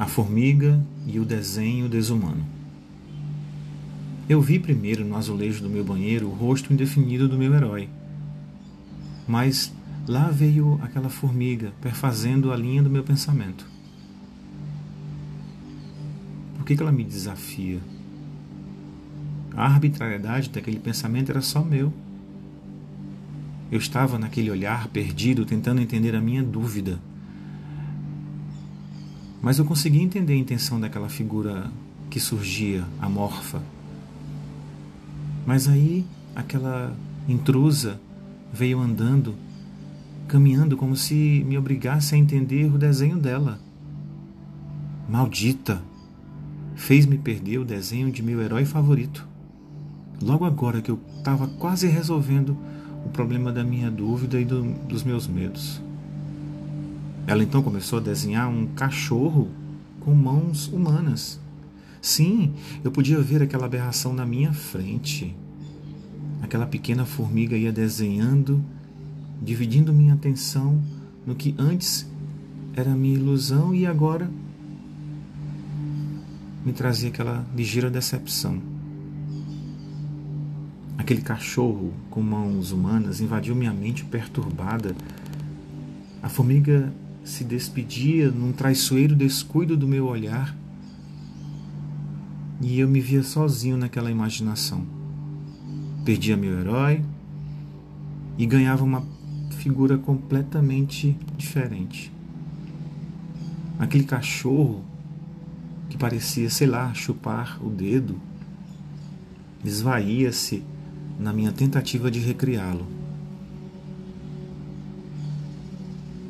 A formiga e o desenho desumano. Eu vi primeiro no azulejo do meu banheiro o rosto indefinido do meu herói. Mas lá veio aquela formiga perfazendo a linha do meu pensamento. Por que, que ela me desafia? A arbitrariedade daquele pensamento era só meu. Eu estava naquele olhar perdido, tentando entender a minha dúvida. Mas eu consegui entender a intenção daquela figura que surgia, amorfa. Mas aí aquela intrusa veio andando, caminhando como se me obrigasse a entender o desenho dela. Maldita! Fez-me perder o desenho de meu herói favorito. Logo agora que eu estava quase resolvendo o problema da minha dúvida e do, dos meus medos. Ela então começou a desenhar um cachorro com mãos humanas. Sim, eu podia ver aquela aberração na minha frente. Aquela pequena formiga ia desenhando, dividindo minha atenção no que antes era minha ilusão e agora me trazia aquela ligeira decepção. Aquele cachorro com mãos humanas invadiu minha mente perturbada. A formiga se despedia num traiçoeiro descuido do meu olhar e eu me via sozinho naquela imaginação. Perdia meu herói e ganhava uma figura completamente diferente. Aquele cachorro que parecia, sei lá, chupar o dedo, esvaía-se na minha tentativa de recriá-lo.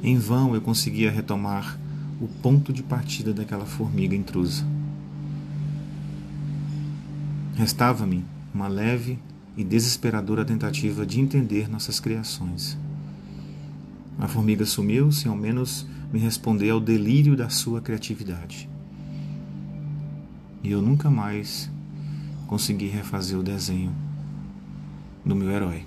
Em vão eu conseguia retomar o ponto de partida daquela formiga intrusa. Restava-me uma leve e desesperadora tentativa de entender nossas criações. A formiga sumiu sem ao menos me responder ao delírio da sua criatividade. E eu nunca mais consegui refazer o desenho do meu herói.